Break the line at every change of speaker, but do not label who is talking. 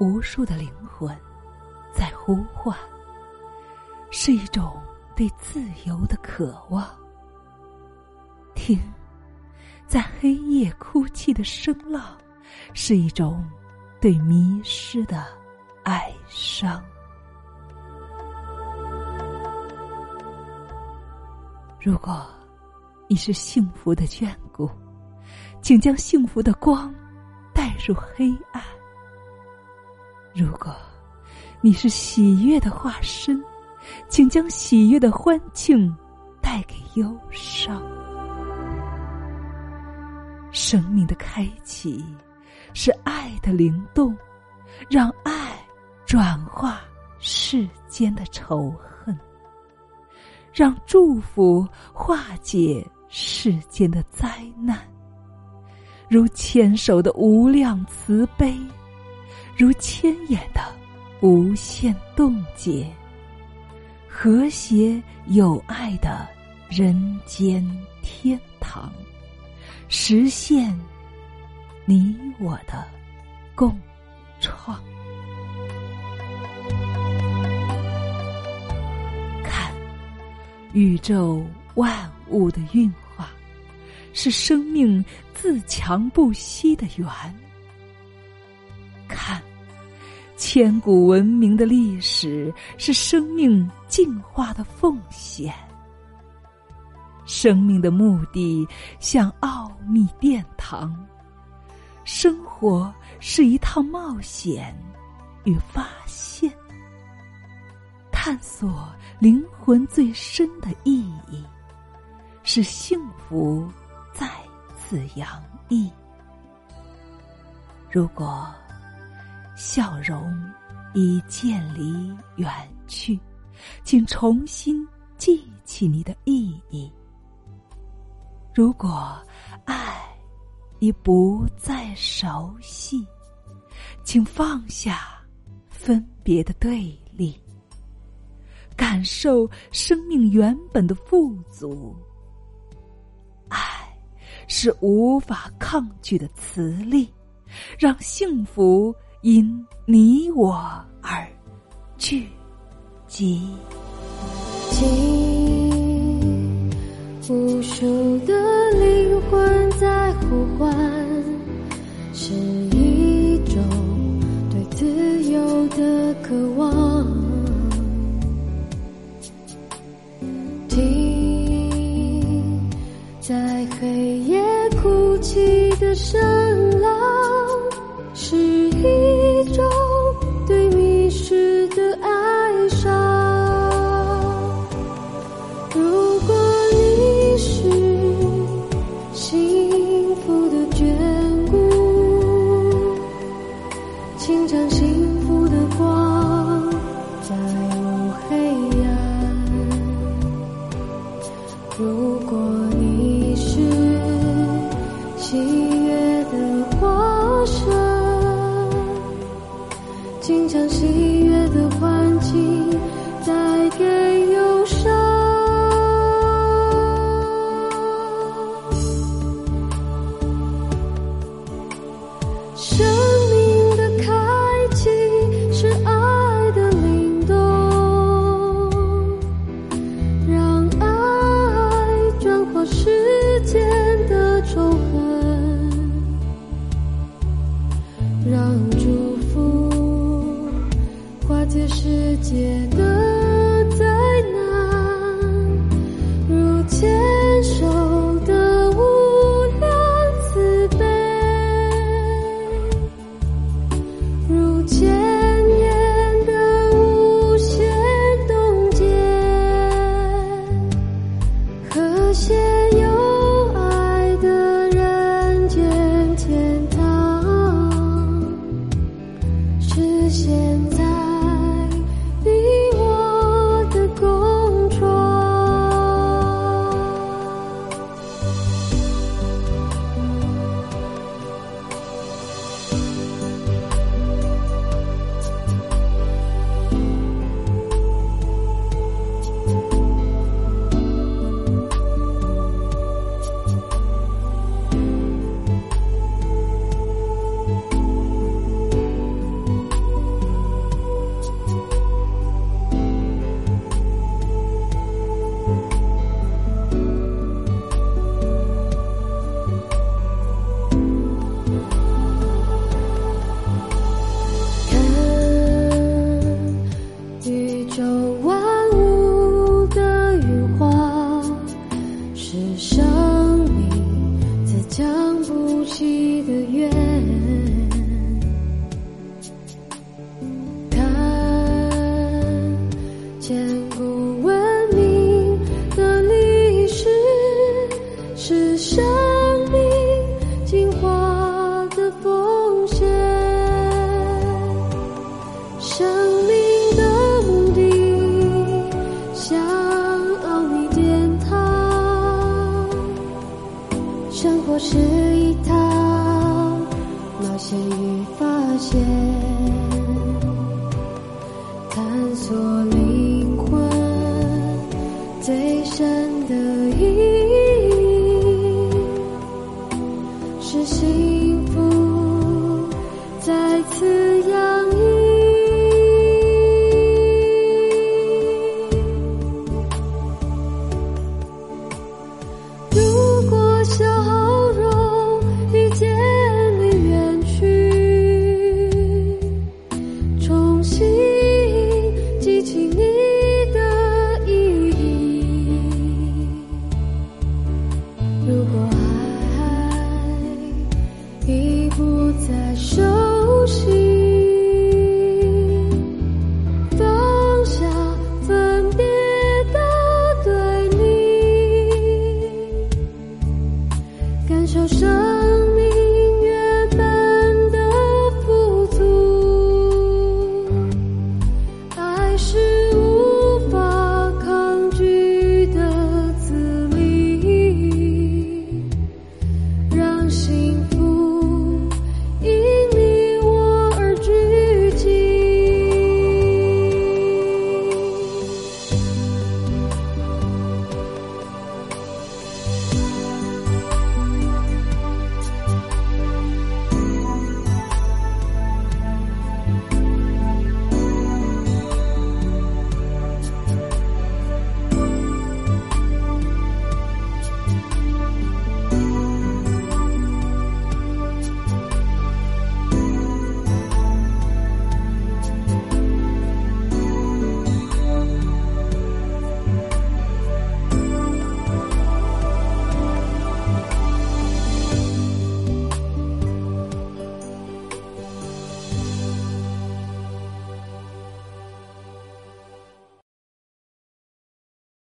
无数的灵魂在呼唤，是一种对自由的渴望。听，在黑夜哭泣的声浪，是一种对迷失的哀伤。如果你是幸福的眷顾，请将幸福的光带入黑暗；如果你是喜悦的化身，请将喜悦的欢庆带给忧伤。生命的开启是爱的灵动，让爱转化世间的仇恨。让祝福化解世间的灾难，如牵手的无量慈悲，如千眼的无限冻结，和谐有爱的人间天堂，实现你我的共创。看宇宙万物的运化，是生命自强不息的源。看，千古文明的历史是生命进化的奉献。生命的目的像奥秘殿堂，生活是一趟冒险与发现，探索。灵魂最深的意义，是幸福再次洋溢。如果笑容已渐离远去，请重新记起你的意义。如果爱已不再熟悉，请放下分别的对立。感受生命原本的富足，爱是无法抗拒的磁力，让幸福因你我而聚集。
无数的灵魂在呼唤，是一种对自由的渴望。将幸福的光载入黑暗。如果你是。喜悦的化身，请将喜悦的环境带给忧这世界的。是一套冒险与发现，探索灵魂最深。